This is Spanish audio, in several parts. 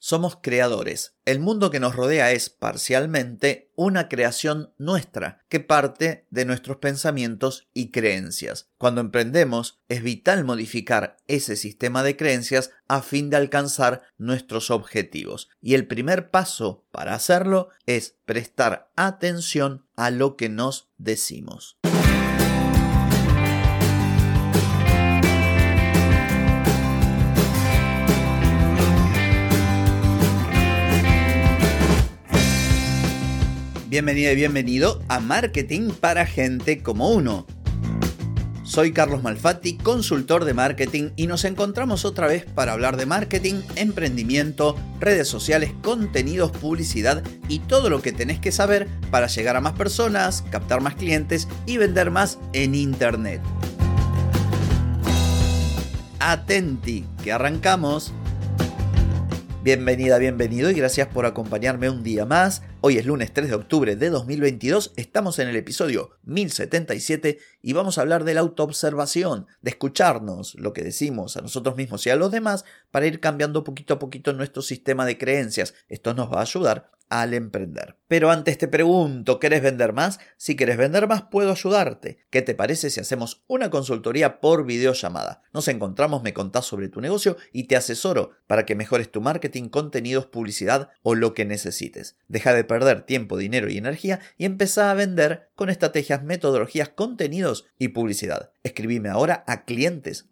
Somos creadores. El mundo que nos rodea es parcialmente una creación nuestra, que parte de nuestros pensamientos y creencias. Cuando emprendemos, es vital modificar ese sistema de creencias a fin de alcanzar nuestros objetivos. Y el primer paso para hacerlo es prestar atención a lo que nos decimos. Bienvenida y bienvenido a Marketing para Gente como Uno. Soy Carlos Malfatti, consultor de marketing y nos encontramos otra vez para hablar de marketing, emprendimiento, redes sociales, contenidos, publicidad y todo lo que tenés que saber para llegar a más personas, captar más clientes y vender más en Internet. Atenti, que arrancamos. Bienvenida, bienvenido y gracias por acompañarme un día más. Hoy es lunes 3 de octubre de 2022, estamos en el episodio 1077 y vamos a hablar de la autoobservación, de escucharnos lo que decimos a nosotros mismos y a los demás para ir cambiando poquito a poquito nuestro sistema de creencias. Esto nos va a ayudar al emprender. Pero antes te pregunto, ¿querés vender más? Si quieres vender más, puedo ayudarte. ¿Qué te parece si hacemos una consultoría por videollamada? Nos encontramos, me contás sobre tu negocio y te asesoro para que mejores tu marketing, contenidos, publicidad o lo que necesites. Deja de perder tiempo, dinero y energía y empezá a vender con estrategias, metodologías, contenidos y publicidad. Escribime ahora a clientes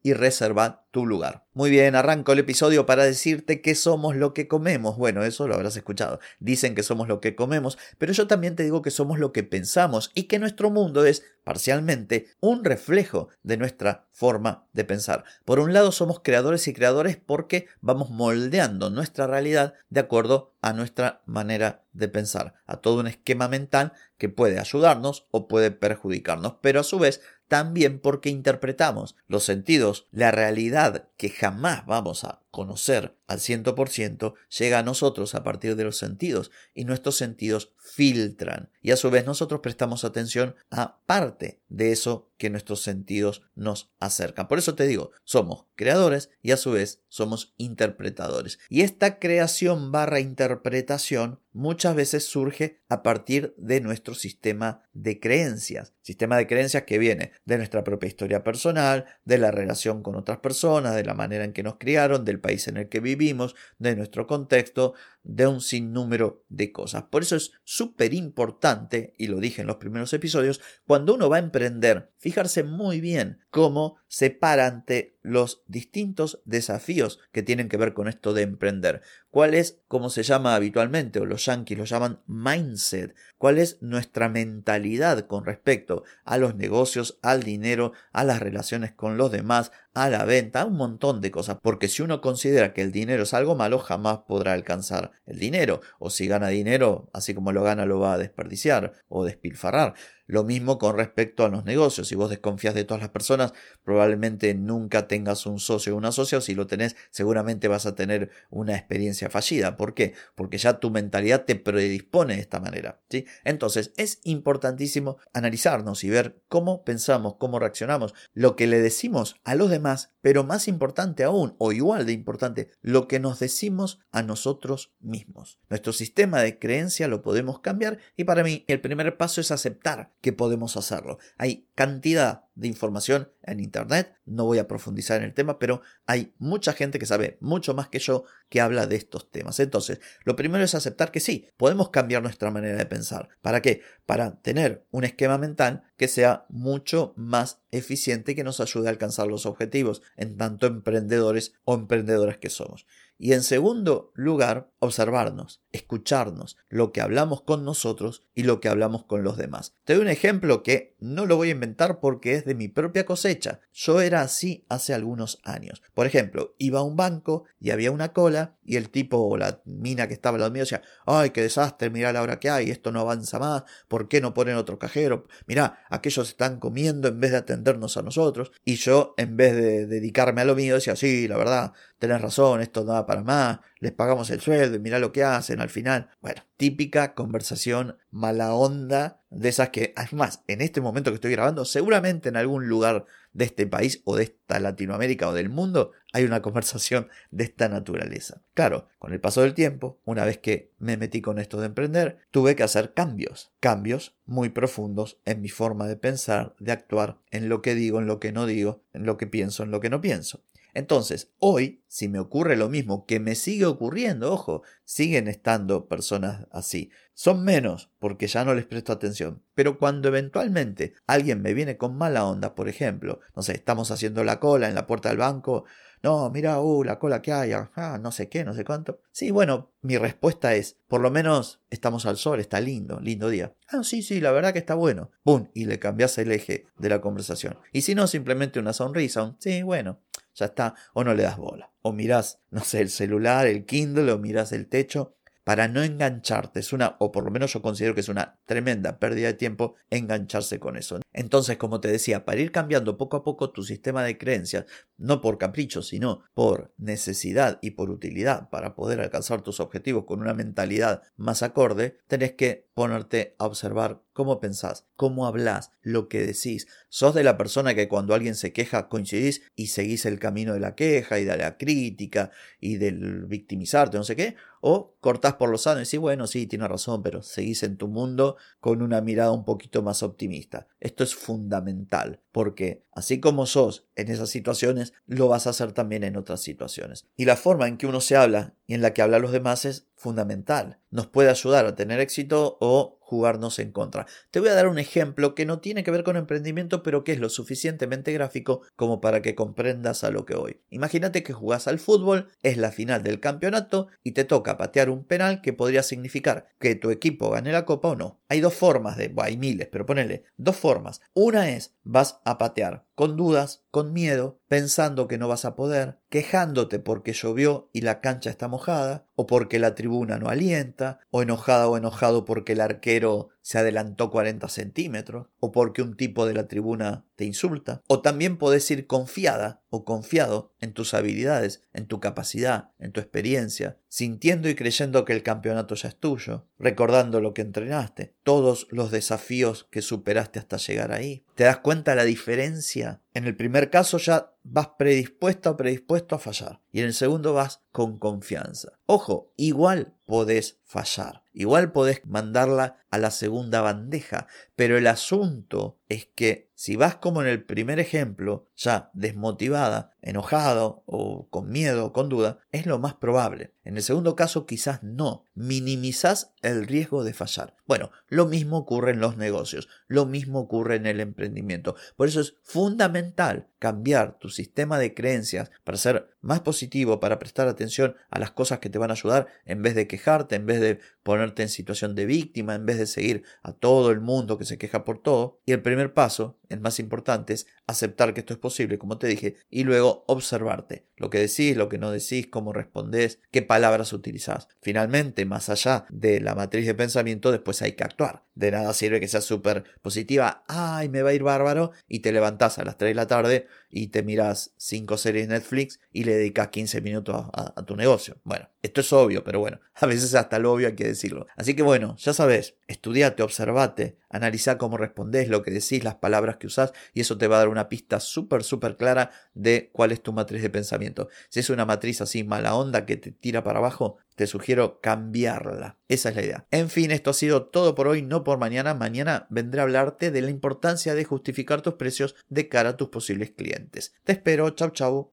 y reserva tu lugar. Muy bien, arranco el episodio para decirte que somos lo que comemos. Bueno, eso lo habrás escuchado. Dicen que somos lo que comemos, pero yo también te digo que somos lo que pensamos y que nuestro mundo es parcialmente un reflejo de nuestra forma de pensar. Por un lado somos creadores y creadores porque vamos moldeando nuestra realidad de acuerdo a nuestra manera de pensar, a todo un esquema mental que puede ayudarnos o puede perjudicarnos, pero a su vez también porque interpretamos los sentidos, la realidad que jamás vamos a conocer al 100% llega a nosotros a partir de los sentidos y nuestros sentidos filtran y a su vez nosotros prestamos atención a parte de eso que nuestros sentidos nos acercan. Por eso te digo, somos creadores y a su vez somos interpretadores. Y esta creación barra interpretación muchas veces surge a partir de nuestro sistema de creencias. Sistema de creencias que viene de nuestra propia historia personal, de la relación con otras personas, de la manera en que nos criaron, del país en el que vivimos, de nuestro contexto, de un sinnúmero de cosas. Por eso es súper importante, y lo dije en los primeros episodios, cuando uno va a emprender, fijarse muy bien cómo se para ante los distintos desafíos que tienen que ver con esto de emprender. ¿Cuál es, como se llama habitualmente, o los yankees lo llaman mindset? ¿Cuál es nuestra mentalidad con respecto a los negocios, al dinero, a las relaciones con los demás, a la venta, un montón de cosas? Porque si uno considera que el dinero es algo malo, jamás podrá alcanzar el dinero. O si gana dinero, así como lo gana, lo va a desperdiciar o despilfarrar. Lo mismo con respecto a los negocios. Si vos desconfías de todas las personas, probablemente nunca tengas un socio o una socia, o si lo tenés, seguramente vas a tener una experiencia fallida. ¿Por qué? Porque ya tu mentalidad te predispone de esta manera. ¿sí? Entonces, es importantísimo analizarnos y ver cómo pensamos, cómo reaccionamos, lo que le decimos a los demás, Además, pero más importante aún, o igual de importante, lo que nos decimos a nosotros mismos. Nuestro sistema de creencia lo podemos cambiar y para mí el primer paso es aceptar que podemos hacerlo. Hay cantidad de información en Internet, no voy a profundizar en el tema, pero hay mucha gente que sabe mucho más que yo que habla de estos temas. Entonces, lo primero es aceptar que sí, podemos cambiar nuestra manera de pensar. ¿Para qué? Para tener un esquema mental que sea mucho más eficiente y que nos ayude a alcanzar los objetivos, en tanto emprendedores o emprendedoras que somos. Y en segundo lugar, observarnos, escucharnos, lo que hablamos con nosotros y lo que hablamos con los demás. Te doy un ejemplo que no lo voy a inventar porque es de mi propia cosecha. Yo era así hace algunos años. Por ejemplo, iba a un banco y había una cola y el tipo o la mina que estaba al lado mío decía, ay, qué desastre, mirá la hora que hay, esto no avanza más, ¿por qué no ponen otro cajero? Mirá, aquellos están comiendo en vez de atendernos a nosotros. Y yo, en vez de dedicarme a lo mío, decía, sí, la verdad, tenés razón, esto no da para más, les pagamos el sueldo y mirá lo que hacen al final. Bueno, típica conversación mala onda de esas que, además, en este momento que estoy grabando, seguramente en algún lugar de este país o de esta Latinoamérica o del mundo hay una conversación de esta naturaleza. Claro, con el paso del tiempo, una vez que me metí con esto de emprender, tuve que hacer cambios, cambios muy profundos en mi forma de pensar, de actuar, en lo que digo, en lo que no digo, en lo que pienso, en lo que no pienso. Entonces, hoy, si me ocurre lo mismo, que me sigue ocurriendo, ojo, siguen estando personas así. Son menos porque ya no les presto atención. Pero cuando eventualmente alguien me viene con mala onda, por ejemplo, no sé, estamos haciendo la cola en la puerta del banco, no, mira, uh, la cola que hay, ah, no sé qué, no sé cuánto. Sí, bueno, mi respuesta es, por lo menos estamos al sol, está lindo, lindo día. Ah, sí, sí, la verdad que está bueno. ¡Bum! Y le cambias el eje de la conversación. Y si no, simplemente una sonrisa, un, sí, bueno, ya está, o no le das bola. O mirás, no sé, el celular, el Kindle, o mirás el techo, para no engancharte. Es una, o por lo menos yo considero que es una tremenda pérdida de tiempo engancharse con eso. Entonces, como te decía, para ir cambiando poco a poco tu sistema de creencias, no por capricho, sino por necesidad y por utilidad para poder alcanzar tus objetivos con una mentalidad más acorde, tenés que ponerte a observar cómo pensás, cómo hablas, lo que decís. Sos de la persona que cuando alguien se queja coincidís y seguís el camino de la queja y de la crítica y del victimizarte, no sé qué, o cortás por lo sano y decís, bueno, sí, tiene razón, pero seguís en tu mundo con una mirada un poquito más optimista. Esto es fundamental, porque así como sos en esas situaciones, lo vas a hacer también en otras situaciones. Y la forma en que uno se habla y en la que habla los demás es fundamental. Nos puede ayudar a tener éxito o jugarnos en contra. Te voy a dar un ejemplo que no tiene que ver con emprendimiento, pero que es lo suficientemente gráfico como para que comprendas a lo que voy. Imagínate que jugás al fútbol, es la final del campeonato y te toca patear un penal que podría significar que tu equipo gane la copa o no. Hay dos formas de, hay miles, pero ponele dos formas. Una es vas a patear con dudas, con miedo, pensando que no vas a poder, quejándote porque llovió y la cancha está mojada, o porque la tribuna no alienta, o enojada o enojado porque el arquero se adelantó 40 centímetros, o porque un tipo de la tribuna te insulta, o también podés ir confiada o confiado en tus habilidades, en tu capacidad, en tu experiencia, sintiendo y creyendo que el campeonato ya es tuyo, recordando lo que entrenaste, todos los desafíos que superaste hasta llegar ahí. ¿Te das cuenta la diferencia? En el primer caso ya vas predispuesto o predispuesto a fallar y en el segundo vas con confianza. Ojo, igual podés fallar. Igual podés mandarla a la segunda bandeja, pero el asunto es que si vas como en el primer ejemplo, ya desmotivada, enojado o con miedo o con duda, es lo más probable. En el segundo caso quizás no. Minimizás el riesgo de fallar. Bueno, lo mismo ocurre en los negocios, lo mismo ocurre en el emprendimiento. Por eso es fundamental cambiar tu sistema de creencias para ser más positivo, para prestar atención a las cosas que te van a ayudar en vez de quejarte, en vez de ponerte en situación de víctima, en vez de seguir a todo el mundo que se queja por todo. Y el primer paso, el más importante, es aceptar que esto es posible, como te dije, y luego observarte. Lo que decís, lo que no decís, cómo respondés, qué palabras utilizás. Finalmente, más allá de la matriz de pensamiento, después hay que actuar. De nada sirve que seas súper positiva, ay, me va a ir bárbaro, y te levantás a las 3 de la tarde y te miras 5 series Netflix y le dedicas 15 minutos a tu negocio. Bueno, esto es obvio, pero bueno, a veces hasta lo obvio hay que decirlo. Así que bueno, ya sabes, estudiate, observate, analiza cómo respondés, lo que decís, las palabras que usás, y eso te va a dar una pista súper, súper clara de cuál es tu matriz de pensamiento. Si es una matriz así mala onda que te tira para abajo, te sugiero cambiarla. Esa es la idea. En fin, esto ha sido todo por hoy, no por mañana. Mañana vendré a hablarte de la importancia de justificar tus precios de cara a tus posibles clientes. Te espero, chau chau.